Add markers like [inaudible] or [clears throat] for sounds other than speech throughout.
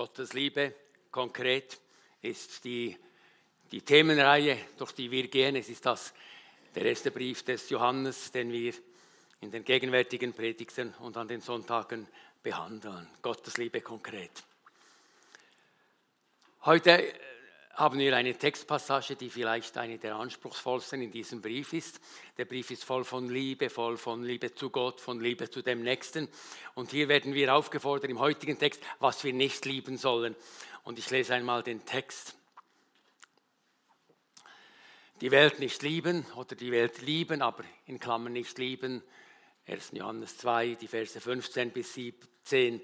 Gottes Liebe konkret ist die, die Themenreihe, durch die wir gehen. Es ist das, der erste Brief des Johannes, den wir in den gegenwärtigen Predigten und an den Sonntagen behandeln. Gottes Liebe konkret. Heute haben wir eine Textpassage, die vielleicht eine der anspruchsvollsten in diesem Brief ist. Der Brief ist voll von Liebe, voll von Liebe zu Gott, von Liebe zu dem Nächsten. Und hier werden wir aufgefordert im heutigen Text, was wir nicht lieben sollen. Und ich lese einmal den Text. Die Welt nicht lieben oder die Welt lieben, aber in Klammern nicht lieben. 1. Johannes 2, die Verse 15 bis 17.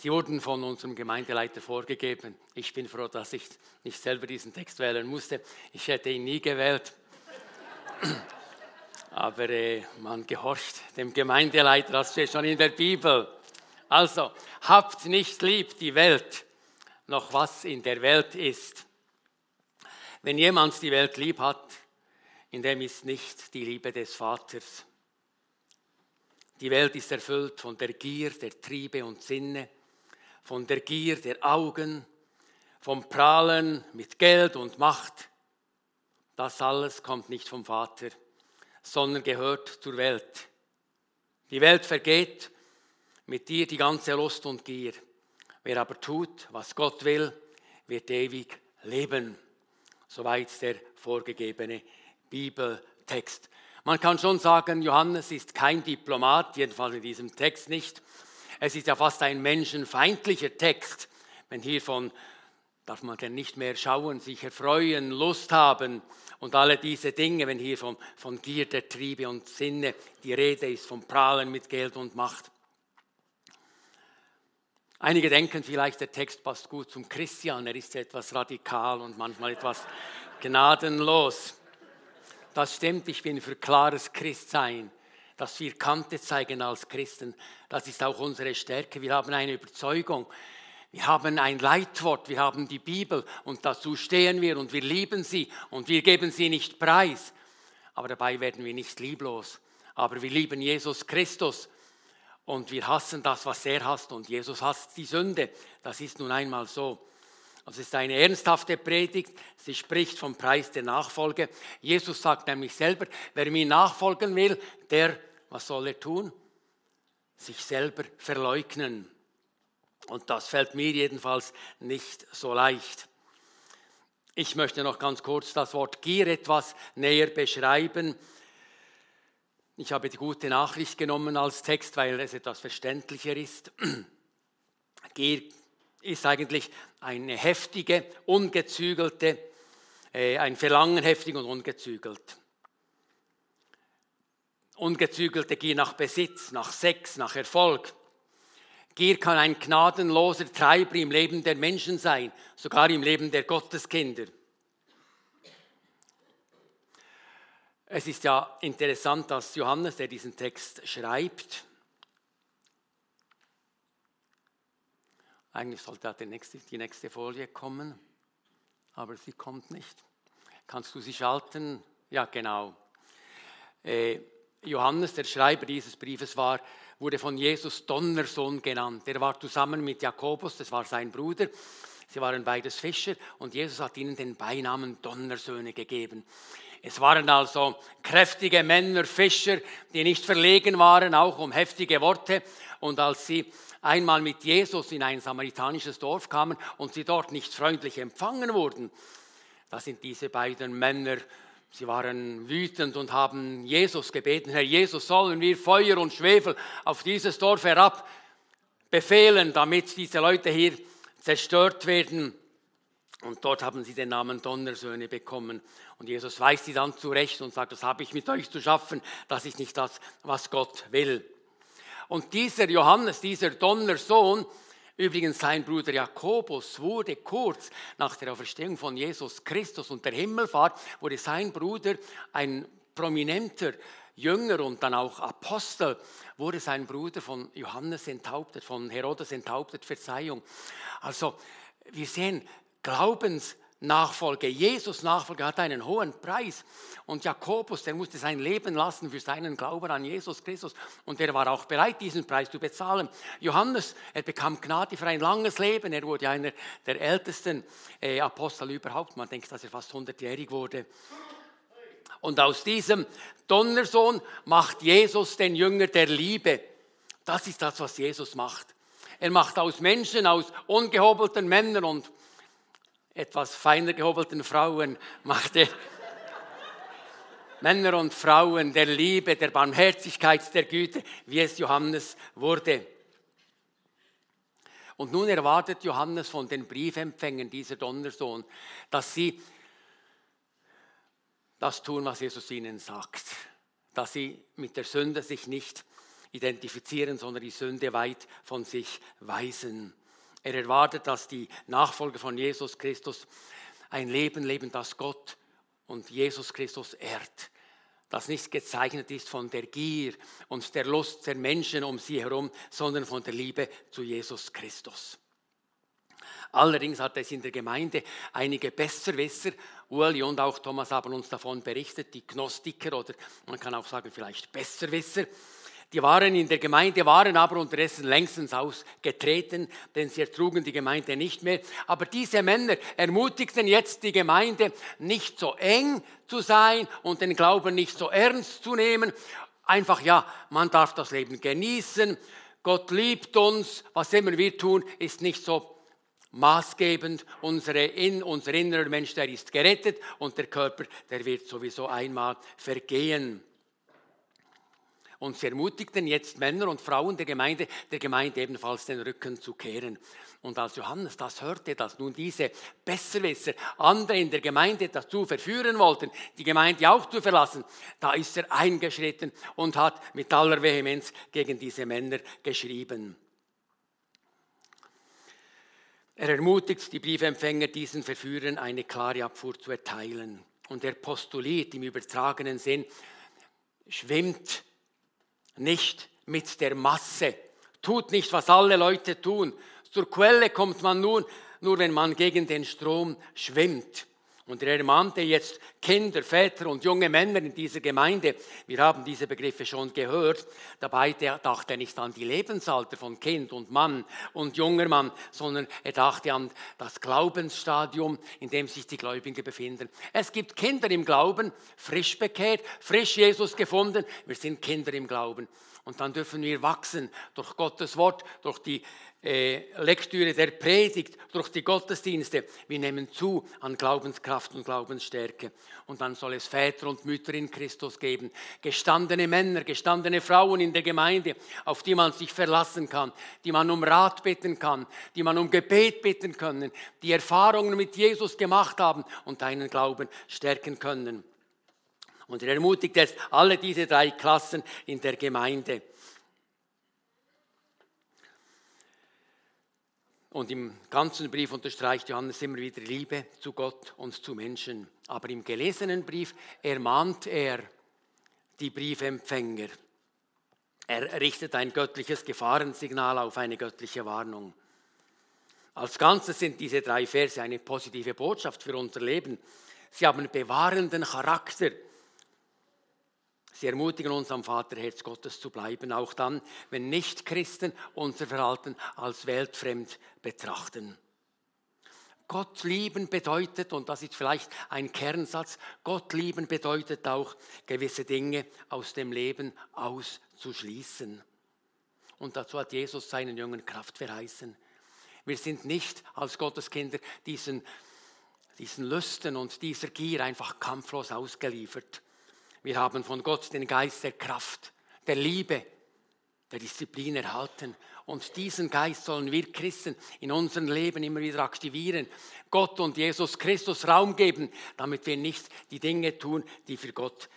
Sie wurden von unserem Gemeindeleiter vorgegeben. Ich bin froh, dass ich nicht selber diesen Text wählen musste. Ich hätte ihn nie gewählt. [clears throat] Aber äh, man gehorcht dem Gemeindeleiter, das steht schon in der Bibel. Also, habt nicht lieb die Welt, noch was in der Welt ist. Wenn jemand die Welt lieb hat, in dem ist nicht die Liebe des Vaters. Die Welt ist erfüllt von der Gier, der Triebe und Sinne von der Gier der Augen, vom Prahlen mit Geld und Macht. Das alles kommt nicht vom Vater, sondern gehört zur Welt. Die Welt vergeht, mit dir die ganze Lust und Gier. Wer aber tut, was Gott will, wird ewig leben. Soweit der vorgegebene Bibeltext. Man kann schon sagen, Johannes ist kein Diplomat, jedenfalls in diesem Text nicht. Es ist ja fast ein menschenfeindlicher Text, wenn hiervon darf man denn nicht mehr schauen, sich erfreuen, Lust haben und alle diese Dinge, wenn hier von, von Gier der Triebe und Sinne die Rede ist, vom Prahlen mit Geld und Macht. Einige denken vielleicht, der Text passt gut zum Christian, er ist etwas radikal und manchmal etwas gnadenlos. Das stimmt, ich bin für klares Christsein dass wir Kante zeigen als Christen. Das ist auch unsere Stärke. Wir haben eine Überzeugung. Wir haben ein Leitwort, wir haben die Bibel und dazu stehen wir und wir lieben sie und wir geben sie nicht preis. Aber dabei werden wir nicht lieblos. Aber wir lieben Jesus Christus und wir hassen das, was er hasst und Jesus hasst die Sünde. Das ist nun einmal so. Es ist eine ernsthafte Predigt. Sie spricht vom Preis der Nachfolge. Jesus sagt nämlich selber, wer mir nachfolgen will, der was soll er tun? Sich selber verleugnen. Und das fällt mir jedenfalls nicht so leicht. Ich möchte noch ganz kurz das Wort Gier etwas näher beschreiben. Ich habe die gute Nachricht genommen als Text, weil es etwas verständlicher ist. [clears throat] Gier ist eigentlich eine heftige, ungezügelte, äh, ein Verlangen heftig und ungezügelt ungezügelte Gier nach Besitz, nach Sex, nach Erfolg. Gier kann ein gnadenloser Treiber im Leben der Menschen sein, sogar im Leben der Gotteskinder. Es ist ja interessant, dass Johannes, der diesen Text schreibt, eigentlich sollte die nächste, die nächste Folie kommen, aber sie kommt nicht. Kannst du sie schalten? Ja, genau. Äh, Johannes, der Schreiber dieses Briefes war, wurde von Jesus Donnersohn genannt. Er war zusammen mit Jakobus, das war sein Bruder. Sie waren beides Fischer und Jesus hat ihnen den Beinamen Donnersöhne gegeben. Es waren also kräftige Männer, Fischer, die nicht verlegen waren, auch um heftige Worte. Und als sie einmal mit Jesus in ein samaritanisches Dorf kamen und sie dort nicht freundlich empfangen wurden, da sind diese beiden Männer Sie waren wütend und haben Jesus gebeten, Herr Jesus, sollen wir Feuer und Schwefel auf dieses Dorf herab befehlen, damit diese Leute hier zerstört werden. Und dort haben sie den Namen Donnersöhne bekommen. Und Jesus weist sie dann zurecht und sagt, das habe ich mit euch zu schaffen, das ist nicht das, was Gott will. Und dieser Johannes, dieser Donnersohn, Übrigens, sein Bruder Jakobus wurde kurz nach der Auferstehung von Jesus Christus und der Himmelfahrt, wurde sein Bruder ein prominenter Jünger und dann auch Apostel, wurde sein Bruder von Johannes enthauptet, von Herodes enthauptet, Verzeihung. Also wir sehen, Glaubens Nachfolge, Jesus Nachfolge hat einen hohen Preis. Und Jakobus, der musste sein Leben lassen für seinen Glauben an Jesus Christus. Und er war auch bereit, diesen Preis zu bezahlen. Johannes, er bekam Gnade für ein langes Leben. Er wurde einer der ältesten äh, Apostel überhaupt. Man denkt, dass er fast 100-jährig wurde. Und aus diesem Donnersohn macht Jesus den Jünger der Liebe. Das ist das, was Jesus macht. Er macht aus Menschen, aus ungehobelten Männern und etwas feiner gehobelten Frauen macht er Männer und Frauen der Liebe, der Barmherzigkeit, der Güte, wie es Johannes wurde. Und nun erwartet Johannes von den Briefempfängern, dieser Donnersohn, dass sie das tun, was Jesus ihnen sagt. Dass sie mit der Sünde sich nicht identifizieren, sondern die Sünde weit von sich weisen. Er erwartet, dass die Nachfolger von Jesus Christus ein Leben leben, das Gott und Jesus Christus ehrt, das nicht gezeichnet ist von der Gier und der Lust der Menschen um sie herum, sondern von der Liebe zu Jesus Christus. Allerdings hat es in der Gemeinde einige Besserwisser, Uli und auch Thomas haben uns davon berichtet, die Gnostiker oder man kann auch sagen vielleicht Besserwisser, die waren in der Gemeinde, waren aber unterdessen längstens ausgetreten, denn sie ertrugen die Gemeinde nicht mehr. Aber diese Männer ermutigten jetzt die Gemeinde, nicht so eng zu sein und den Glauben nicht so ernst zu nehmen. Einfach, ja, man darf das Leben genießen. Gott liebt uns. Was immer wir tun, ist nicht so maßgebend. Unsere, in, unser innerer Mensch, der ist gerettet und der Körper, der wird sowieso einmal vergehen. Und sie ermutigten jetzt Männer und Frauen der Gemeinde, der Gemeinde ebenfalls den Rücken zu kehren. Und als Johannes das hörte, dass nun diese Besserwisser andere in der Gemeinde dazu verführen wollten, die Gemeinde auch zu verlassen, da ist er eingeschritten und hat mit aller Vehemenz gegen diese Männer geschrieben. Er ermutigt die Briefempfänger, diesen Verführern eine klare Abfuhr zu erteilen. Und er postuliert im übertragenen Sinn, schwimmt nicht mit der Masse. Tut nicht, was alle Leute tun. Zur Quelle kommt man nun, nur wenn man gegen den Strom schwimmt. Und er ermahnte jetzt Kinder, Väter und junge Männer in dieser Gemeinde. Wir haben diese Begriffe schon gehört. Dabei dachte er nicht an die Lebensalter von Kind und Mann und junger Mann, sondern er dachte an das Glaubensstadium, in dem sich die Gläubigen befinden. Es gibt Kinder im Glauben, frisch bekehrt, frisch Jesus gefunden. Wir sind Kinder im Glauben. Und dann dürfen wir wachsen durch Gottes Wort, durch die äh, Lektüre der Predigt, durch die Gottesdienste. Wir nehmen zu an Glaubenskraft und Glaubensstärke. Und dann soll es Väter und Mütter in Christus geben, gestandene Männer, gestandene Frauen in der Gemeinde, auf die man sich verlassen kann, die man um Rat bitten kann, die man um Gebet bitten können, die Erfahrungen mit Jesus gemacht haben und deinen Glauben stärken können. Und er ermutigt jetzt alle diese drei Klassen in der Gemeinde. Und im ganzen Brief unterstreicht Johannes immer wieder Liebe zu Gott und zu Menschen. Aber im gelesenen Brief ermahnt er die Briefempfänger. Er richtet ein göttliches Gefahrensignal auf eine göttliche Warnung. Als Ganzes sind diese drei Verse eine positive Botschaft für unser Leben. Sie haben bewahrenden Charakter. Sie ermutigen uns, am Vaterherz Gottes zu bleiben, auch dann, wenn Nichtchristen unser Verhalten als weltfremd betrachten. Gott lieben bedeutet, und das ist vielleicht ein Kernsatz, Gott lieben bedeutet auch, gewisse Dinge aus dem Leben auszuschließen. Und dazu hat Jesus seinen Jüngern Kraft verheißen. Wir sind nicht als Gotteskinder diesen, diesen Lüsten und dieser Gier einfach kampflos ausgeliefert. Wir haben von Gott den Geist der Kraft, der Liebe, der Disziplin erhalten. Und diesen Geist sollen wir Christen in unserem Leben immer wieder aktivieren. Gott und Jesus Christus Raum geben, damit wir nicht die Dinge tun, die für Gott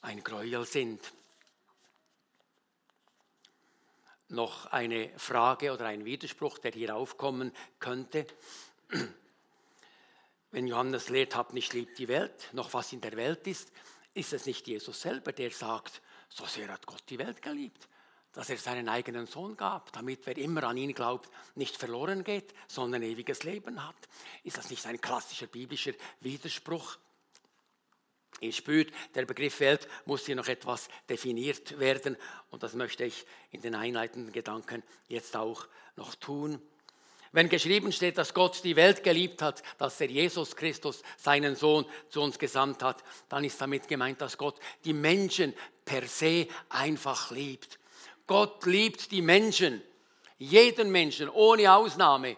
ein Gräuel sind. Noch eine Frage oder ein Widerspruch, der hier aufkommen könnte. [clears throat] Wenn Johannes lehrt, habt nicht lieb die Welt, noch was in der Welt ist, ist es nicht Jesus selber, der sagt, so sehr hat Gott die Welt geliebt, dass er seinen eigenen Sohn gab, damit wer immer an ihn glaubt, nicht verloren geht, sondern ewiges Leben hat. Ist das nicht ein klassischer biblischer Widerspruch? Ihr spürt, der Begriff Welt muss hier noch etwas definiert werden und das möchte ich in den einleitenden Gedanken jetzt auch noch tun. Wenn geschrieben steht, dass Gott die Welt geliebt hat, dass er Jesus Christus, seinen Sohn, zu uns gesandt hat, dann ist damit gemeint, dass Gott die Menschen per se einfach liebt. Gott liebt die Menschen, jeden Menschen, ohne Ausnahme.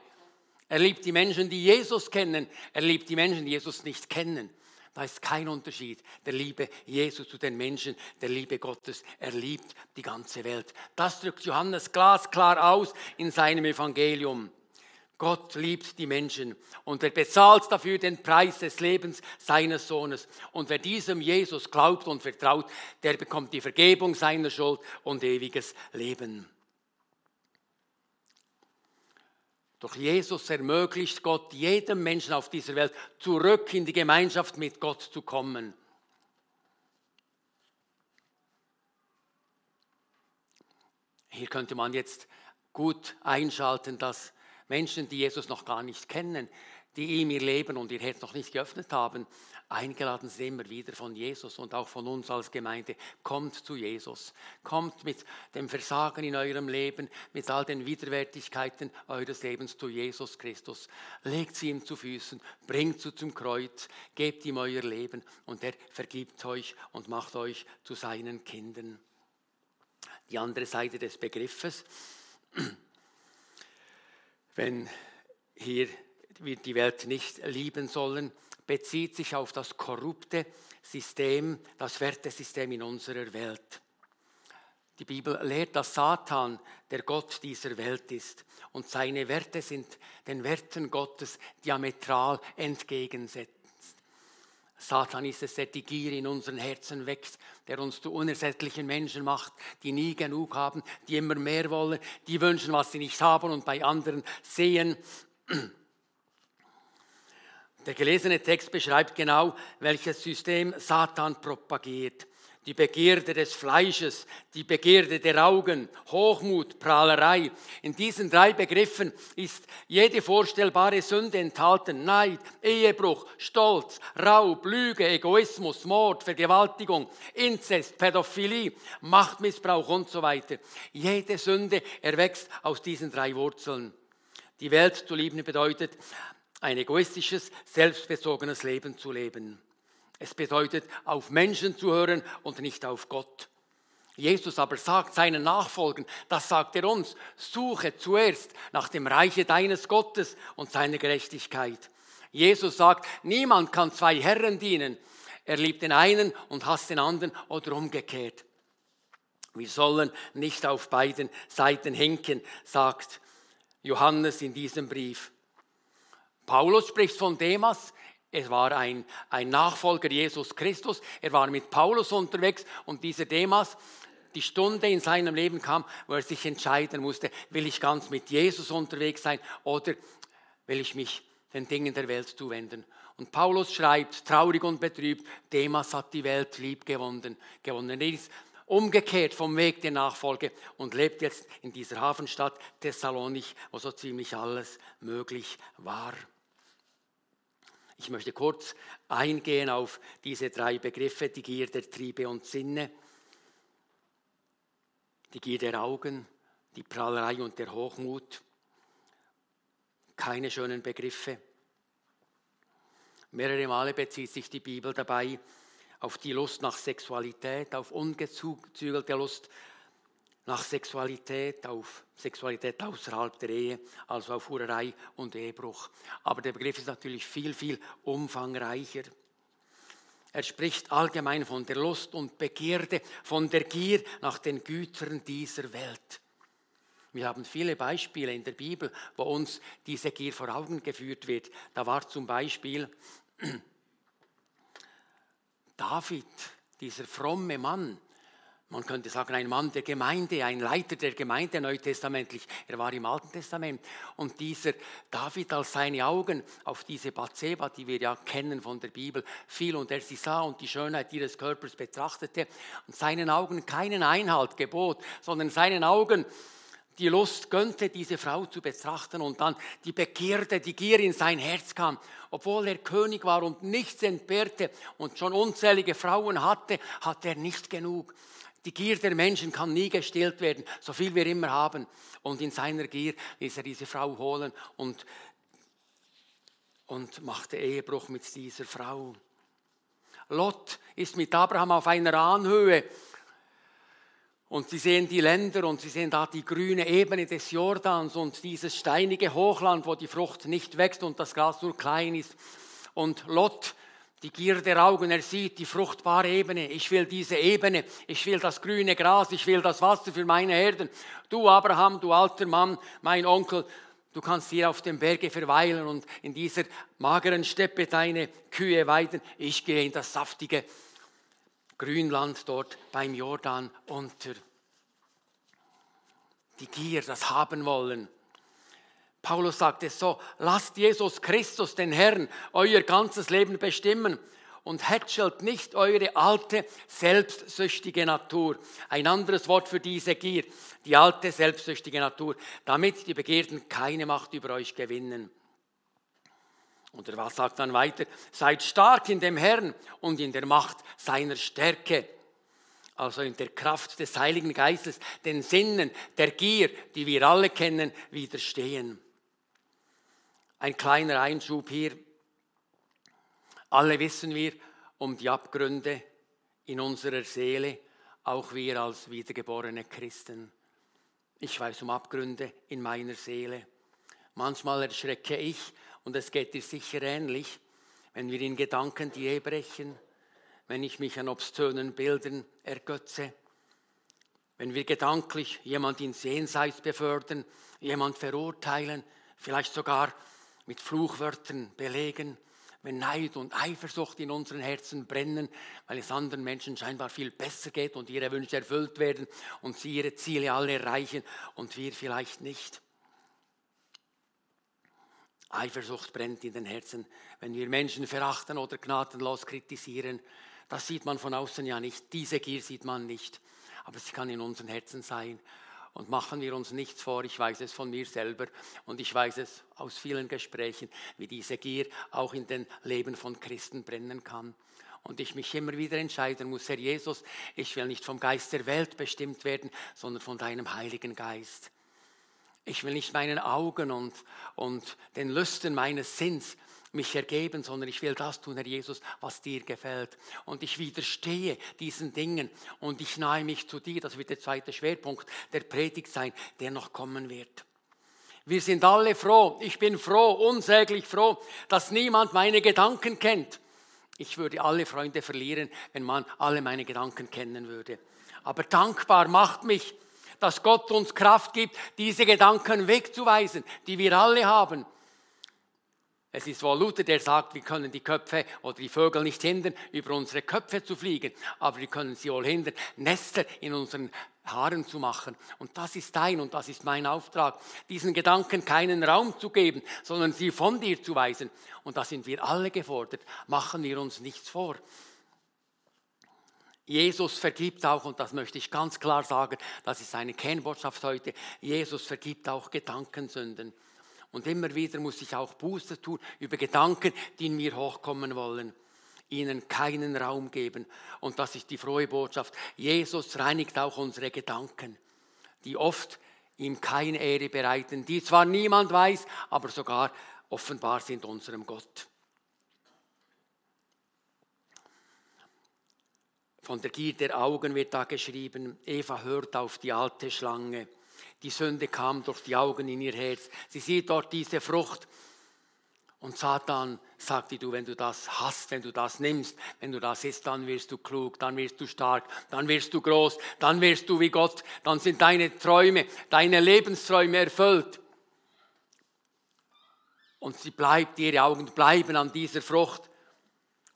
Er liebt die Menschen, die Jesus kennen. Er liebt die Menschen, die Jesus nicht kennen. Da ist kein Unterschied der Liebe Jesu zu den Menschen, der Liebe Gottes. Er liebt die ganze Welt. Das drückt Johannes glasklar aus in seinem Evangelium. Gott liebt die Menschen und er bezahlt dafür den Preis des Lebens seines Sohnes. Und wer diesem Jesus glaubt und vertraut, der bekommt die Vergebung seiner Schuld und ewiges Leben. Durch Jesus ermöglicht Gott jedem Menschen auf dieser Welt zurück in die Gemeinschaft mit Gott zu kommen. Hier könnte man jetzt gut einschalten, dass Menschen, die Jesus noch gar nicht kennen, die ihm ihr Leben und ihr Herz noch nicht geöffnet haben, eingeladen sind immer wieder von Jesus und auch von uns als Gemeinde. Kommt zu Jesus. Kommt mit dem Versagen in eurem Leben, mit all den Widerwärtigkeiten eures Lebens zu Jesus Christus. Legt sie ihm zu Füßen, bringt sie zum Kreuz, gebt ihm euer Leben und er vergibt euch und macht euch zu seinen Kindern. Die andere Seite des Begriffes [clears throat] wenn hier wir die Welt nicht lieben sollen, bezieht sich auf das korrupte System, das Wertesystem in unserer Welt. Die Bibel lehrt, dass Satan der Gott dieser Welt ist und seine Werte sind den Werten Gottes diametral entgegensetzt. Satan ist es, der die Gier in unseren Herzen wächst, der uns zu unersättlichen Menschen macht, die nie genug haben, die immer mehr wollen, die wünschen, was sie nicht haben und bei anderen sehen. Der gelesene Text beschreibt genau, welches System Satan propagiert die Begierde des Fleisches, die Begierde der Augen, Hochmut, Prahlerei. In diesen drei Begriffen ist jede vorstellbare Sünde enthalten. Neid, Ehebruch, Stolz, Raub, Lüge, Egoismus, Mord, Vergewaltigung, Inzest, Pädophilie, Machtmissbrauch und so weiter. Jede Sünde erwächst aus diesen drei Wurzeln. Die Welt zu lieben bedeutet, ein egoistisches, selbstbezogenes Leben zu leben. Es bedeutet, auf Menschen zu hören und nicht auf Gott. Jesus aber sagt seinen Nachfolgern, das sagt er uns, suche zuerst nach dem Reiche deines Gottes und seiner Gerechtigkeit. Jesus sagt, niemand kann zwei Herren dienen. Er liebt den einen und hasst den anderen oder umgekehrt. Wir sollen nicht auf beiden Seiten hinken, sagt Johannes in diesem Brief. Paulus spricht von Demas, er war ein, ein Nachfolger Jesus Christus. Er war mit Paulus unterwegs und dieser Demas, die Stunde in seinem Leben kam, wo er sich entscheiden musste, will ich ganz mit Jesus unterwegs sein oder will ich mich den Dingen der Welt zuwenden. Und Paulus schreibt, traurig und betrübt, Demas hat die Welt lieb gewonnen. gewonnen. Er ist umgekehrt vom Weg der Nachfolge und lebt jetzt in dieser Hafenstadt Thessalonich, wo so ziemlich alles möglich war. Ich möchte kurz eingehen auf diese drei Begriffe, die Gier der Triebe und Sinne, die Gier der Augen, die Prahlerei und der Hochmut. Keine schönen Begriffe. Mehrere Male bezieht sich die Bibel dabei auf die Lust nach Sexualität, auf ungezügelte Lust nach Sexualität, auf Sexualität außerhalb der Ehe, also auf Hurerei und Ehebruch. Aber der Begriff ist natürlich viel, viel umfangreicher. Er spricht allgemein von der Lust und Begierde, von der Gier nach den Gütern dieser Welt. Wir haben viele Beispiele in der Bibel, wo uns diese Gier vor Augen geführt wird. Da war zum Beispiel [clears throat] David, dieser fromme Mann, man könnte sagen, ein Mann der Gemeinde, ein Leiter der Gemeinde neutestamentlich. Er war im Alten Testament. Und dieser David, als seine Augen auf diese Bathseba, die wir ja kennen von der Bibel, fiel und er sie sah und die Schönheit ihres Körpers betrachtete und seinen Augen keinen Einhalt gebot, sondern seinen Augen die Lust gönnte, diese Frau zu betrachten und dann die Begierde, die Gier in sein Herz kam. Obwohl er König war und nichts entbehrte und schon unzählige Frauen hatte, hatte er nicht genug. Die Gier der Menschen kann nie gestillt werden, so viel wir immer haben. Und in seiner Gier ließ er diese Frau holen und, und machte Ehebruch mit dieser Frau. Lot ist mit Abraham auf einer Anhöhe und sie sehen die Länder und sie sehen da die grüne Ebene des Jordans und dieses steinige Hochland, wo die Frucht nicht wächst und das Gras nur klein ist. Und Lot die Gier der Augen, er sieht die fruchtbare Ebene. Ich will diese Ebene, ich will das grüne Gras, ich will das Wasser für meine Herden. Du Abraham, du alter Mann, mein Onkel, du kannst hier auf dem Berge verweilen und in dieser mageren Steppe deine Kühe weiden. Ich gehe in das saftige Grünland dort beim Jordan unter. Die Gier, das haben wollen. Paulus sagt es so, lasst Jesus Christus, den Herrn, euer ganzes Leben bestimmen und hätschelt nicht eure alte, selbstsüchtige Natur. Ein anderes Wort für diese Gier, die alte, selbstsüchtige Natur, damit die Begierden keine Macht über euch gewinnen. Und er sagt dann weiter, seid stark in dem Herrn und in der Macht seiner Stärke also in der Kraft des Heiligen Geistes, den Sinnen der Gier, die wir alle kennen, widerstehen. Ein kleiner Einschub hier. Alle wissen wir um die Abgründe in unserer Seele, auch wir als wiedergeborene Christen. Ich weiß um Abgründe in meiner Seele. Manchmal erschrecke ich, und es geht dir sicher ähnlich, wenn wir in Gedanken die Ehe brechen, wenn ich mich an obszönen Bildern ergötze, wenn wir gedanklich jemand ins Jenseits befördern, jemand verurteilen, vielleicht sogar mit Fluchwörtern belegen, wenn Neid und Eifersucht in unseren Herzen brennen, weil es anderen Menschen scheinbar viel besser geht und ihre Wünsche erfüllt werden und sie ihre Ziele alle erreichen und wir vielleicht nicht. Eifersucht brennt in den Herzen, wenn wir Menschen verachten oder gnadenlos kritisieren. Das sieht man von außen ja nicht. Diese Gier sieht man nicht. Aber sie kann in unseren Herzen sein. Und machen wir uns nichts vor, ich weiß es von mir selber und ich weiß es aus vielen Gesprächen, wie diese Gier auch in den Leben von Christen brennen kann. Und ich mich immer wieder entscheiden muss, Herr Jesus, ich will nicht vom Geist der Welt bestimmt werden, sondern von deinem Heiligen Geist. Ich will nicht meinen Augen und, und den Lüsten meines Sinns mich ergeben, sondern ich will das tun, Herr Jesus, was dir gefällt. Und ich widerstehe diesen Dingen und ich nahe mich zu dir. Das wird der zweite Schwerpunkt der Predigt sein, der noch kommen wird. Wir sind alle froh. Ich bin froh, unsäglich froh, dass niemand meine Gedanken kennt. Ich würde alle Freunde verlieren, wenn man alle meine Gedanken kennen würde. Aber dankbar macht mich, dass Gott uns Kraft gibt, diese Gedanken wegzuweisen, die wir alle haben es ist wohl Luther, der sagt, wir können die Köpfe oder die Vögel nicht hindern, über unsere Köpfe zu fliegen, aber wir können sie wohl hindern, Nester in unseren Haaren zu machen. Und das ist dein und das ist mein Auftrag, diesen Gedanken keinen Raum zu geben, sondern sie von dir zu weisen. Und da sind wir alle gefordert. Machen wir uns nichts vor. Jesus vergibt auch, und das möchte ich ganz klar sagen, das ist eine Kernbotschaft heute, Jesus vergibt auch Gedankensünden. Und immer wieder muss ich auch Buße tun über Gedanken, die in mir hochkommen wollen. Ihnen keinen Raum geben. Und das ist die frohe Botschaft. Jesus reinigt auch unsere Gedanken, die oft ihm keine Ehre bereiten, die zwar niemand weiß, aber sogar offenbar sind unserem Gott. Von der Gier der Augen wird da geschrieben, Eva hört auf die alte Schlange. Die Sünde kam durch die Augen in ihr Herz. Sie sieht dort diese Frucht. Und Satan sagte, du, wenn du das hast, wenn du das nimmst, wenn du das isst, dann wirst du klug, dann wirst du stark, dann wirst du groß, dann wirst du wie Gott, dann sind deine Träume, deine Lebensträume erfüllt. Und sie bleibt, ihre Augen bleiben an dieser Frucht.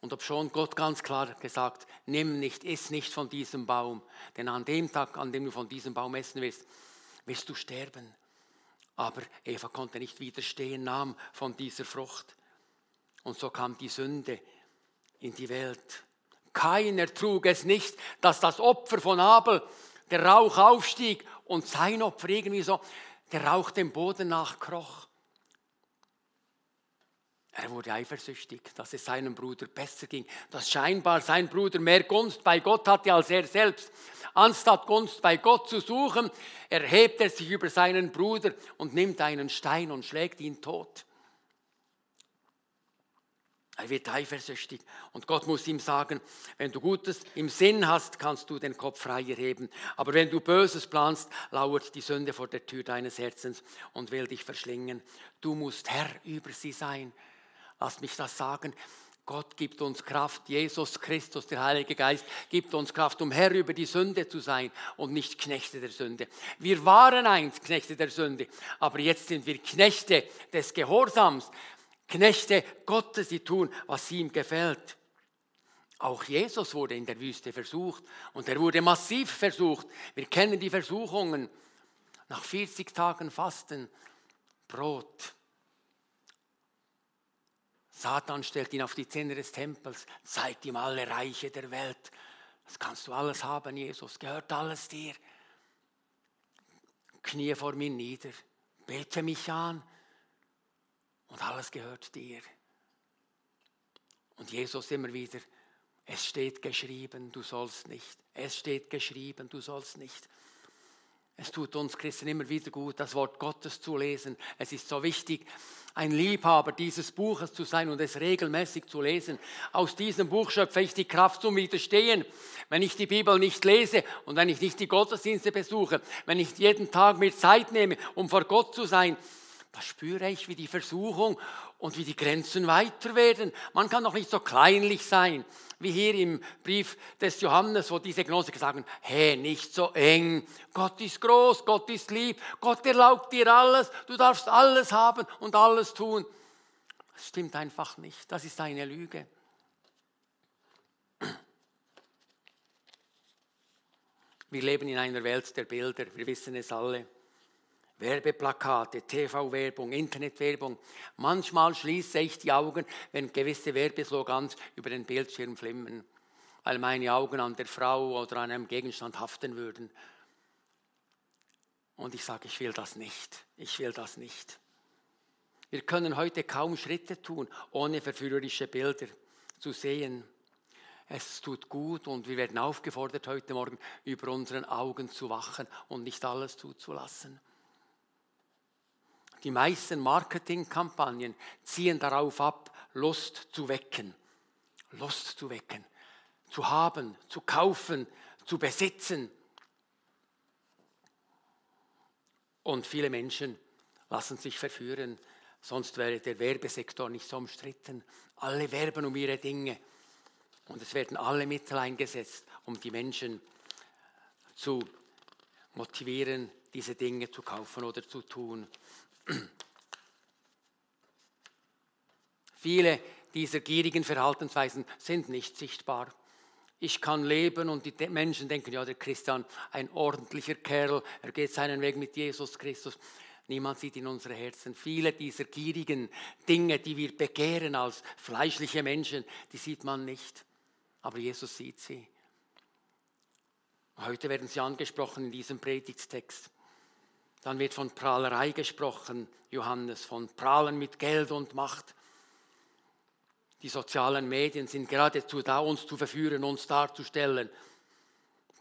Und ob schon Gott ganz klar gesagt, nimm nicht, iss nicht von diesem Baum, denn an dem Tag, an dem du von diesem Baum essen wirst, wirst du sterben. Aber Eva konnte nicht widerstehen, nahm von dieser Frucht. Und so kam die Sünde in die Welt. Keiner trug es nicht, dass das Opfer von Abel, der Rauch aufstieg und sein Opfer irgendwie so, der Rauch dem Boden nachkroch. Er wurde eifersüchtig, dass es seinem Bruder besser ging, dass scheinbar sein Bruder mehr Gunst bei Gott hatte als er selbst. Anstatt Gunst bei Gott zu suchen, erhebt er sich über seinen Bruder und nimmt einen Stein und schlägt ihn tot. Er wird eifersüchtig und Gott muss ihm sagen, wenn du Gutes im Sinn hast, kannst du den Kopf frei erheben. Aber wenn du Böses planst, lauert die Sünde vor der Tür deines Herzens und will dich verschlingen. Du musst Herr über sie sein. Lass mich das sagen. Gott gibt uns Kraft, Jesus Christus, der Heilige Geist, gibt uns Kraft, um Herr über die Sünde zu sein und nicht Knechte der Sünde. Wir waren einst Knechte der Sünde, aber jetzt sind wir Knechte des Gehorsams, Knechte Gottes, die tun, was ihm gefällt. Auch Jesus wurde in der Wüste versucht und er wurde massiv versucht. Wir kennen die Versuchungen. Nach 40 Tagen Fasten, Brot, Satan stellt ihn auf die Zinne des Tempels, zeigt ihm alle Reiche der Welt. Das kannst du alles haben, Jesus, gehört alles dir. Knie vor mir nieder, bete mich an und alles gehört dir. Und Jesus immer wieder, es steht geschrieben, du sollst nicht. Es steht geschrieben, du sollst nicht. Es tut uns Christen immer wieder gut, das Wort Gottes zu lesen. Es ist so wichtig, ein Liebhaber dieses Buches zu sein und es regelmäßig zu lesen. Aus diesem Buch schöpfe ich die Kraft zum Widerstehen. Wenn ich die Bibel nicht lese und wenn ich nicht die Gottesdienste besuche, wenn ich jeden Tag mir Zeit nehme, um vor Gott zu sein, da spüre ich, wie die Versuchung und wie die Grenzen weiter werden. Man kann doch nicht so kleinlich sein, wie hier im Brief des Johannes, wo diese Gnostiker sagen, hey, nicht so eng, Gott ist groß, Gott ist lieb, Gott erlaubt dir alles, du darfst alles haben und alles tun. Das stimmt einfach nicht, das ist eine Lüge. Wir leben in einer Welt der Bilder, wir wissen es alle. Werbeplakate, TV-Werbung, Internetwerbung. Manchmal schließe ich die Augen, wenn gewisse Werbeslogans über den Bildschirm flimmern, weil meine Augen an der Frau oder an einem Gegenstand haften würden. Und ich sage, ich will das nicht. Ich will das nicht. Wir können heute kaum Schritte tun, ohne verführerische Bilder zu sehen. Es tut gut und wir werden aufgefordert, heute Morgen über unseren Augen zu wachen und nicht alles zuzulassen. Die meisten Marketingkampagnen ziehen darauf ab, Lust zu wecken. Lust zu wecken. Zu haben, zu kaufen, zu besitzen. Und viele Menschen lassen sich verführen, sonst wäre der Werbesektor nicht so umstritten. Alle werben um ihre Dinge. Und es werden alle Mittel eingesetzt, um die Menschen zu motivieren, diese Dinge zu kaufen oder zu tun. [clears throat] Viele dieser gierigen Verhaltensweisen sind nicht sichtbar. Ich kann leben und die Menschen denken, ja, der Christian, ein ordentlicher Kerl, er geht seinen Weg mit Jesus Christus. Niemand sieht in unsere Herzen. Viele dieser gierigen Dinge, die wir begehren als fleischliche Menschen, die sieht man nicht. Aber Jesus sieht sie. Heute werden sie angesprochen in diesem Predigtstext. Dann wird von Prahlerei gesprochen, Johannes, von Prahlen mit Geld und Macht. Die sozialen Medien sind geradezu da, uns zu verführen, uns darzustellen.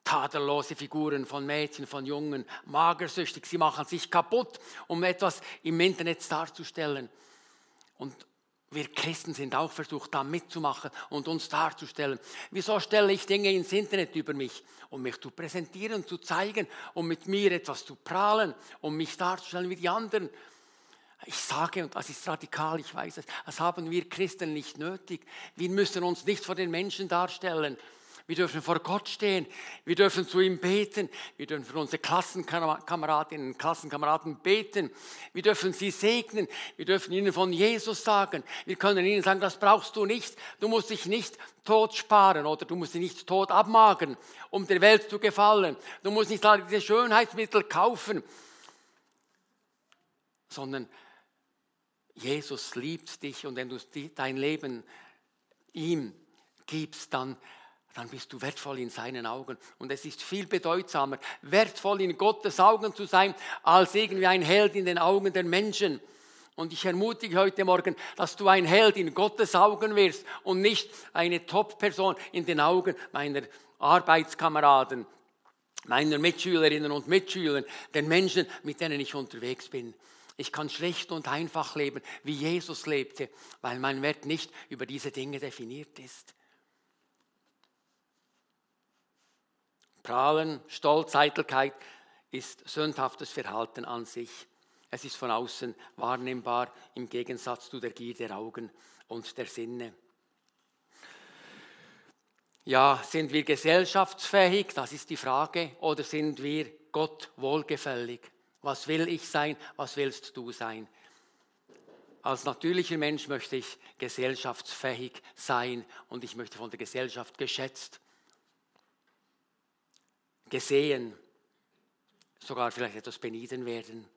Tadellose Figuren von Mädchen, von Jungen, magersüchtig, sie machen sich kaputt, um etwas im Internet darzustellen. Und wir Christen sind auch versucht, da mitzumachen und uns darzustellen. Wieso stelle ich Dinge ins Internet über mich? Um mich zu präsentieren, zu zeigen, um mit mir etwas zu prahlen, um mich darzustellen wie die anderen. Ich sage, und das ist radikal, ich weiß es, das haben wir Christen nicht nötig. Wir müssen uns nicht vor den Menschen darstellen. Wir dürfen vor Gott stehen. Wir dürfen zu ihm beten. Wir dürfen für unsere Klassenkameradinnen und Klassenkameraden beten. Wir dürfen sie segnen. Wir dürfen ihnen von Jesus sagen. Wir können ihnen sagen, das brauchst du nicht. Du musst dich nicht tot sparen oder du musst dich nicht tot abmagen, um der Welt zu gefallen. Du musst nicht all diese Schönheitsmittel kaufen, sondern Jesus liebt dich und wenn du dein Leben ihm gibst, dann dann bist du wertvoll in seinen Augen. Und es ist viel bedeutsamer, wertvoll in Gottes Augen zu sein, als irgendwie ein Held in den Augen der Menschen. Und ich ermutige heute Morgen, dass du ein Held in Gottes Augen wirst und nicht eine Top-Person in den Augen meiner Arbeitskameraden, meiner Mitschülerinnen und Mitschüler, den Menschen, mit denen ich unterwegs bin. Ich kann schlecht und einfach leben, wie Jesus lebte, weil mein Wert nicht über diese Dinge definiert ist. Prahlen, Stolz, Eitelkeit ist sündhaftes Verhalten an sich. Es ist von außen wahrnehmbar im Gegensatz zu der Gier der Augen und der Sinne. Ja, sind wir gesellschaftsfähig? Das ist die Frage. Oder sind wir Gott wohlgefällig? Was will ich sein? Was willst du sein? Als natürlicher Mensch möchte ich gesellschaftsfähig sein und ich möchte von der Gesellschaft geschätzt gesehen, sogar vielleicht etwas benieden werden?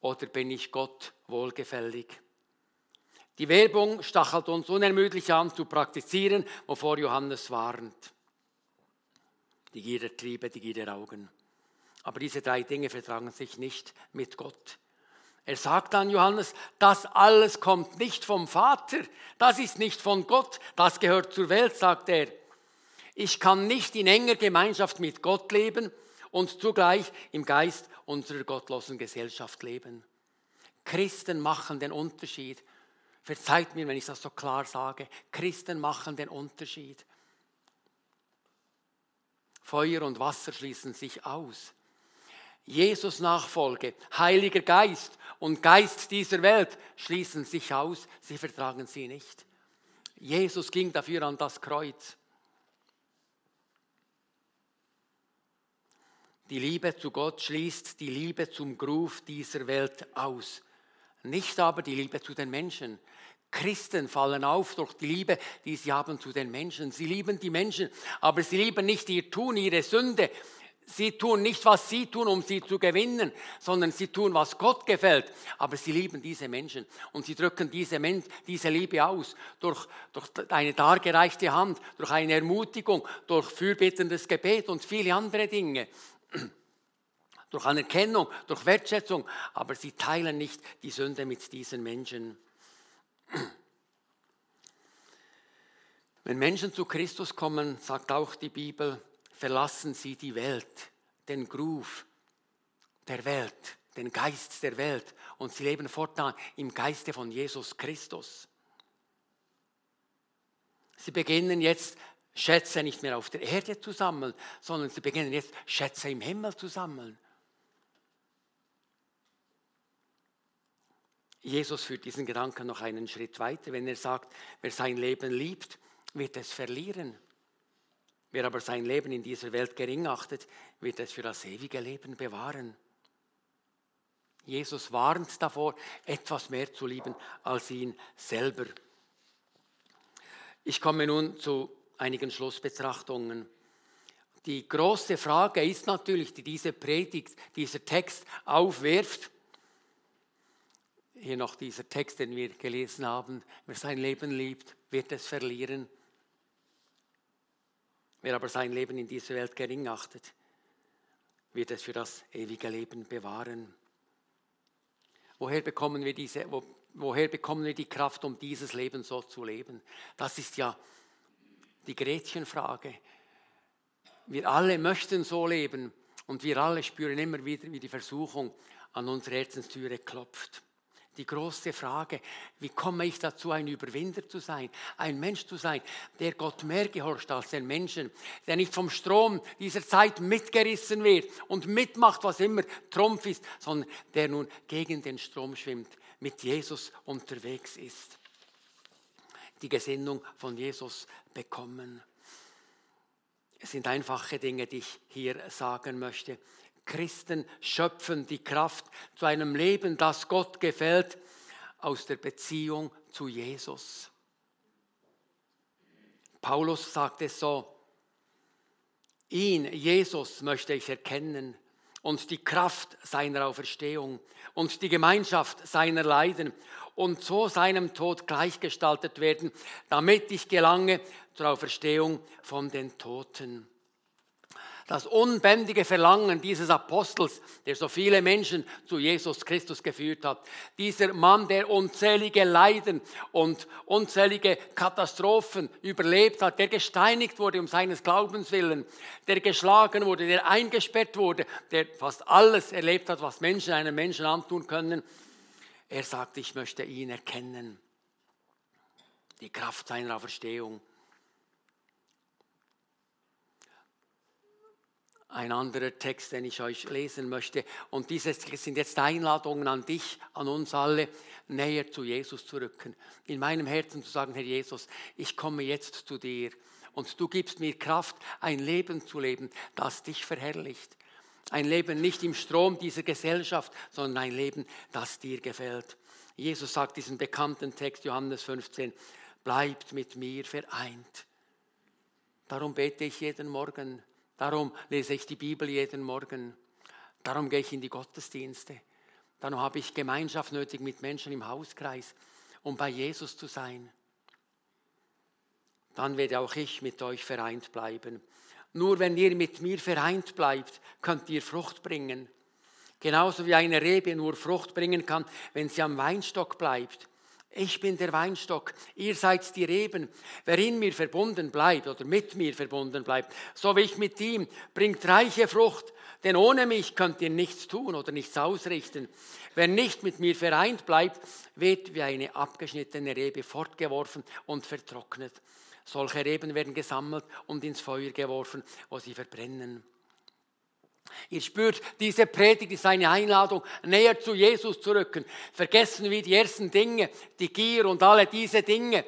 Oder bin ich Gott wohlgefällig? Die Werbung stachelt uns unermüdlich an zu praktizieren, wovor Johannes warnt. Die Gier der Triebe, die Gier der Augen. Aber diese drei Dinge vertragen sich nicht mit Gott. Er sagt an Johannes, das alles kommt nicht vom Vater, das ist nicht von Gott, das gehört zur Welt, sagt er. Ich kann nicht in enger Gemeinschaft mit Gott leben und zugleich im Geist unserer gottlosen Gesellschaft leben. Christen machen den Unterschied. Verzeiht mir, wenn ich das so klar sage. Christen machen den Unterschied. Feuer und Wasser schließen sich aus. Jesus Nachfolge, Heiliger Geist und Geist dieser Welt schließen sich aus, sie vertragen sie nicht. Jesus ging dafür an das Kreuz. Die Liebe zu Gott schließt die Liebe zum Gruf dieser Welt aus, nicht aber die Liebe zu den Menschen. Christen fallen auf durch die Liebe, die sie haben zu den Menschen. Sie lieben die Menschen, aber sie lieben nicht ihr Tun, ihre Sünde. Sie tun nicht, was sie tun, um sie zu gewinnen, sondern sie tun, was Gott gefällt. Aber sie lieben diese Menschen und sie drücken diese, Men diese Liebe aus durch, durch eine dargereichte Hand, durch eine Ermutigung, durch fürbittendes Gebet und viele andere Dinge [clears throat] durch Anerkennung, durch Wertschätzung, aber sie teilen nicht die Sünde mit diesen Menschen. [clears throat] Wenn Menschen zu Christus kommen, sagt auch die Bibel, verlassen sie die Welt, den Gruf der Welt, den Geist der Welt und sie leben fortan im Geiste von Jesus Christus. Sie beginnen jetzt Schätze nicht mehr auf der Erde zu sammeln, sondern sie beginnen jetzt Schätze im Himmel zu sammeln. Jesus führt diesen Gedanken noch einen Schritt weiter, wenn er sagt, wer sein Leben liebt, wird es verlieren. Wer aber sein Leben in dieser Welt gering achtet, wird es für das ewige Leben bewahren. Jesus warnt davor, etwas mehr zu lieben als ihn selber. Ich komme nun zu einigen Schlussbetrachtungen. Die große Frage ist natürlich, die diese Predigt, dieser Text aufwirft. Hier noch dieser Text, den wir gelesen haben. Wer sein Leben liebt, wird es verlieren. Wer aber sein Leben in dieser Welt gering achtet, wird es für das ewige Leben bewahren. Woher bekommen wir diese, wo, woher bekommen wir die Kraft, um dieses Leben so zu leben? Das ist ja die Gretchenfrage. Wir alle möchten so leben und wir alle spüren immer wieder, wie die Versuchung an unsere Herzenstüre klopft. Die große Frage, wie komme ich dazu, ein Überwinder zu sein, ein Mensch zu sein, der Gott mehr gehorcht als den Menschen, der nicht vom Strom dieser Zeit mitgerissen wird und mitmacht, was immer Trumpf ist, sondern der nun gegen den Strom schwimmt, mit Jesus unterwegs ist die Gesinnung von Jesus bekommen. Es sind einfache Dinge, die ich hier sagen möchte. Christen schöpfen die Kraft zu einem Leben, das Gott gefällt, aus der Beziehung zu Jesus. Paulus sagt es so, ihn, Jesus, möchte ich erkennen und die Kraft seiner Auferstehung und die Gemeinschaft seiner Leiden und so seinem Tod gleichgestaltet werden, damit ich gelange zur Auferstehung von den Toten das unbändige Verlangen dieses Apostels, der so viele Menschen zu Jesus Christus geführt hat. Dieser Mann, der unzählige Leiden und unzählige Katastrophen überlebt hat, der gesteinigt wurde um seines Glaubens willen, der geschlagen wurde, der eingesperrt wurde, der fast alles erlebt hat, was Menschen einem Menschen antun können. Er sagt, ich möchte ihn erkennen. Die Kraft seiner Auferstehung. ein anderer Text, den ich euch lesen möchte. Und diese sind jetzt Einladungen an dich, an uns alle, näher zu Jesus zu rücken. In meinem Herzen zu sagen, Herr Jesus, ich komme jetzt zu dir und du gibst mir Kraft, ein Leben zu leben, das dich verherrlicht. Ein Leben nicht im Strom dieser Gesellschaft, sondern ein Leben, das dir gefällt. Jesus sagt diesen bekannten Text, Johannes 15, bleibt mit mir vereint. Darum bete ich jeden Morgen, Darum lese ich die Bibel jeden Morgen. Darum gehe ich in die Gottesdienste. Darum habe ich Gemeinschaft nötig mit Menschen im Hauskreis, um bei Jesus zu sein. Dann werde auch ich mit euch vereint bleiben. Nur wenn ihr mit mir vereint bleibt, könnt ihr Frucht bringen. Genauso wie eine Rebe nur Frucht bringen kann, wenn sie am Weinstock bleibt. Ich bin der Weinstock, ihr seid die Reben. Wer in mir verbunden bleibt oder mit mir verbunden bleibt, so wie ich mit ihm, bringt reiche Frucht, denn ohne mich könnt ihr nichts tun oder nichts ausrichten. Wer nicht mit mir vereint bleibt, wird wie eine abgeschnittene Rebe fortgeworfen und vertrocknet. Solche Reben werden gesammelt und ins Feuer geworfen, wo sie verbrennen. Ihr spürt, diese Predigt ist eine Einladung, näher zu Jesus zu rücken. Vergessen wir die ersten Dinge, die Gier und alle diese Dinge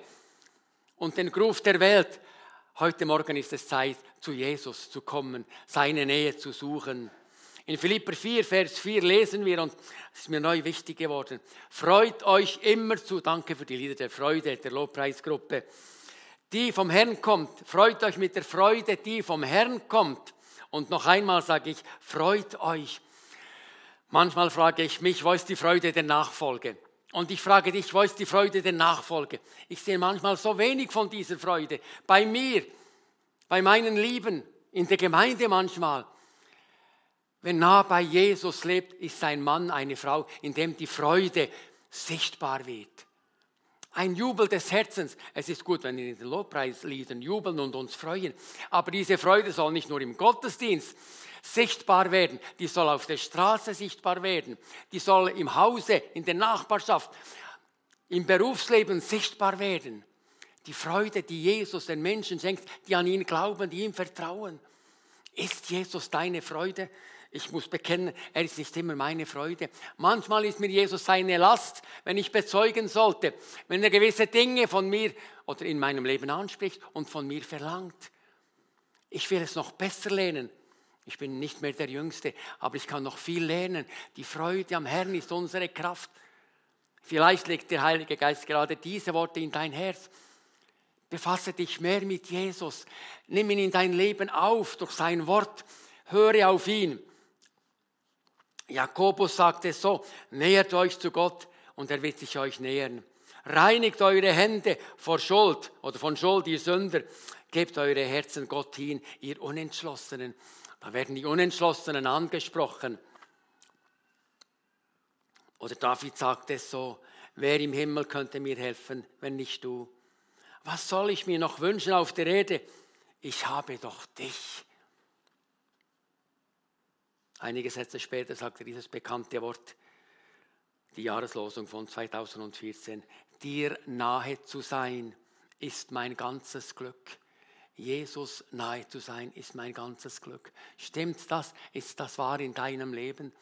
und den Ruf der Welt. Heute Morgen ist es Zeit, zu Jesus zu kommen, seine Nähe zu suchen. In Philipper 4, Vers 4 lesen wir, und es ist mir neu wichtig geworden, freut euch immer zu, danke für die Lieder der Freude, der Lobpreisgruppe, die vom Herrn kommt, freut euch mit der Freude, die vom Herrn kommt. Und noch einmal sage ich, freut euch. Manchmal frage ich mich, wo ist die Freude der Nachfolge? Und ich frage dich, wo ist die Freude der Nachfolge? Ich sehe manchmal so wenig von dieser Freude. Bei mir, bei meinen Lieben, in der Gemeinde manchmal. Wer nah bei Jesus lebt, ist ein Mann, eine Frau, in dem die Freude sichtbar wird. Ein Jubel des Herzens. Es ist gut, wenn wir in den Lobpreisliedern jubeln und uns freuen. Aber diese Freude soll nicht nur im Gottesdienst sichtbar werden, die soll auf der Straße sichtbar werden, die soll im Hause, in der Nachbarschaft, im Berufsleben sichtbar werden. Die Freude, die Jesus den Menschen schenkt, die an ihn glauben, die ihm vertrauen. Ist Jesus deine Freude? Ich muss bekennen, er ist nicht immer meine Freude. Manchmal ist mir Jesus seine Last, wenn ich bezeugen sollte, wenn er gewisse Dinge von mir oder in meinem Leben anspricht und von mir verlangt. Ich will es noch besser lernen. Ich bin nicht mehr der Jüngste, aber ich kann noch viel lernen. Die Freude am Herrn ist unsere Kraft. Vielleicht legt der Heilige Geist gerade diese Worte in dein Herz. Befasse dich mehr mit Jesus. Nimm ihn in dein Leben auf durch sein Wort. Höre auf ihn. Jakobus sagt es so, nähert euch zu Gott und er wird sich euch nähern. Reinigt eure Hände vor Schuld oder von Schuld, ihr Sünder. Gebt eure Herzen Gott hin, ihr Unentschlossenen. Da werden die Unentschlossenen angesprochen. Oder David sagt es so, wer im Himmel könnte mir helfen, wenn nicht du? Was soll ich mir noch wünschen auf der Erde? Ich habe doch dich. Einige Sätze später sagt er dieses bekannte Wort, die Jahreslosung von 2014. Dir nahe zu sein ist mein ganzes Glück. Jesus nahe zu sein ist mein ganzes Glück. Stimmt das? Ist das wahr in deinem Leben?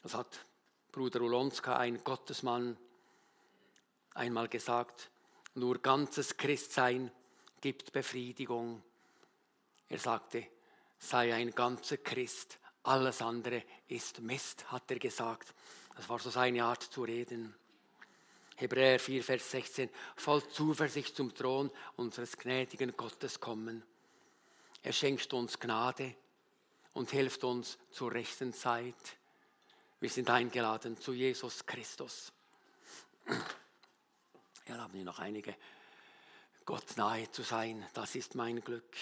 Das hat Bruder Ulonska, ein Gottesmann, einmal gesagt, nur ganzes Christsein gibt Befriedigung. Er sagte, sei ein ganzer Christ, alles andere ist Mist, hat er gesagt. Das war so seine Art zu reden. Hebräer 4, Vers 16, voll Zuversicht zum Thron unseres gnädigen Gottes kommen. Er schenkt uns Gnade und hilft uns zur rechten Zeit. Wir sind eingeladen zu Jesus Christus. [clears throat] Ja, haben wir noch einige. Gott nahe zu sein, das ist mein Glück.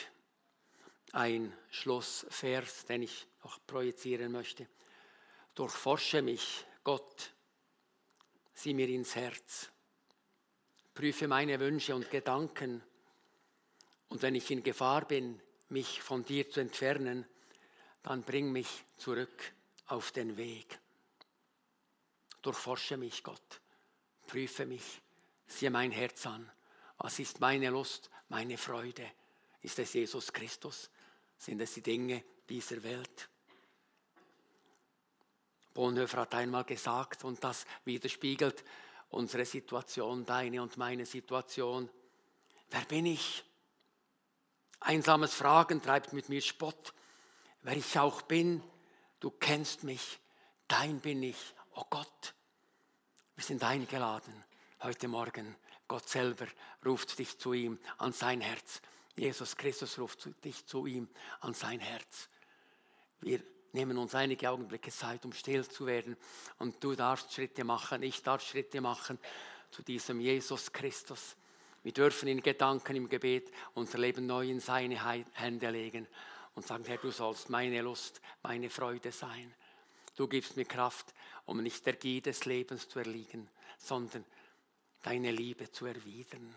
Ein Schlussvers, den ich noch projizieren möchte. Durchforsche mich, Gott, sieh mir ins Herz, prüfe meine Wünsche und Gedanken und wenn ich in Gefahr bin, mich von dir zu entfernen, dann bring mich zurück auf den Weg. Durchforsche mich, Gott, prüfe mich, siehe mein Herz an. Was ist meine Lust, meine Freude? Ist es Jesus Christus? Sind es die Dinge dieser Welt? Bonhoeffer hat einmal gesagt, und das widerspiegelt unsere Situation, deine und meine Situation. Wer bin ich? Einsames Fragen treibt mit mir Spott. Wer ich auch bin, du kennst mich, dein bin ich, oh Gott. Wir sind eingeladen heute Morgen. Gott selber ruft dich zu ihm an sein Herz. Jesus Christus ruft dich zu ihm an sein Herz. Wir nehmen uns einige Augenblicke Zeit, um still zu werden. Und du darfst Schritte machen, ich darf Schritte machen zu diesem Jesus Christus. Wir dürfen in Gedanken im Gebet unser Leben neu in seine Hände legen und sagen, Herr, du sollst meine Lust, meine Freude sein. Du gibst mir Kraft, um nicht der Gier des Lebens zu erliegen, sondern deine Liebe zu erwidern.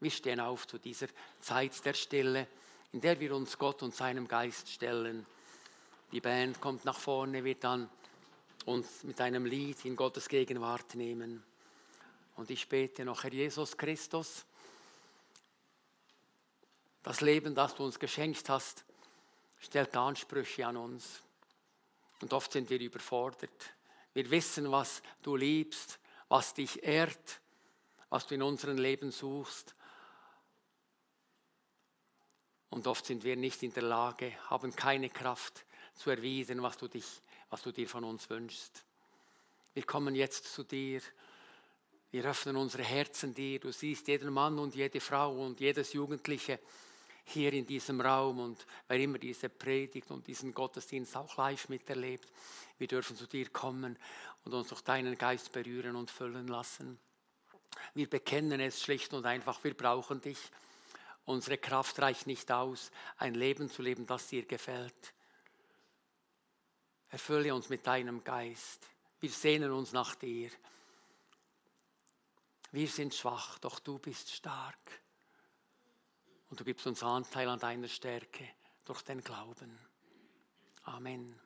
Wir stehen auf zu dieser Zeit der Stille, in der wir uns Gott und seinem Geist stellen. Die Band kommt nach vorne, wird dann uns mit einem Lied in Gottes Gegenwart nehmen. Und ich bete noch, Herr Jesus Christus, das Leben, das du uns geschenkt hast, stellt Ansprüche an uns. Und oft sind wir überfordert. Wir wissen, was du liebst, was dich ehrt, was du in unserem Leben suchst. Und oft sind wir nicht in der Lage, haben keine Kraft, zu erwidern, was du, dich, was du dir von uns wünschst. Wir kommen jetzt zu dir. Wir öffnen unsere Herzen dir. Du siehst jeden Mann und jede Frau und jedes Jugendliche hier in diesem Raum und wer immer diese Predigt und diesen Gottesdienst auch live miterlebt. Wir dürfen zu dir kommen und uns durch deinen Geist berühren und füllen lassen. Wir bekennen es schlicht und einfach, wir brauchen dich. Unsere Kraft reicht nicht aus, ein Leben zu leben, das dir gefällt. Erfülle uns mit deinem Geist. Wir sehnen uns nach dir. Wir sind schwach, doch du bist stark. Und du gibst uns Anteil an deiner Stärke durch den Glauben. Amen.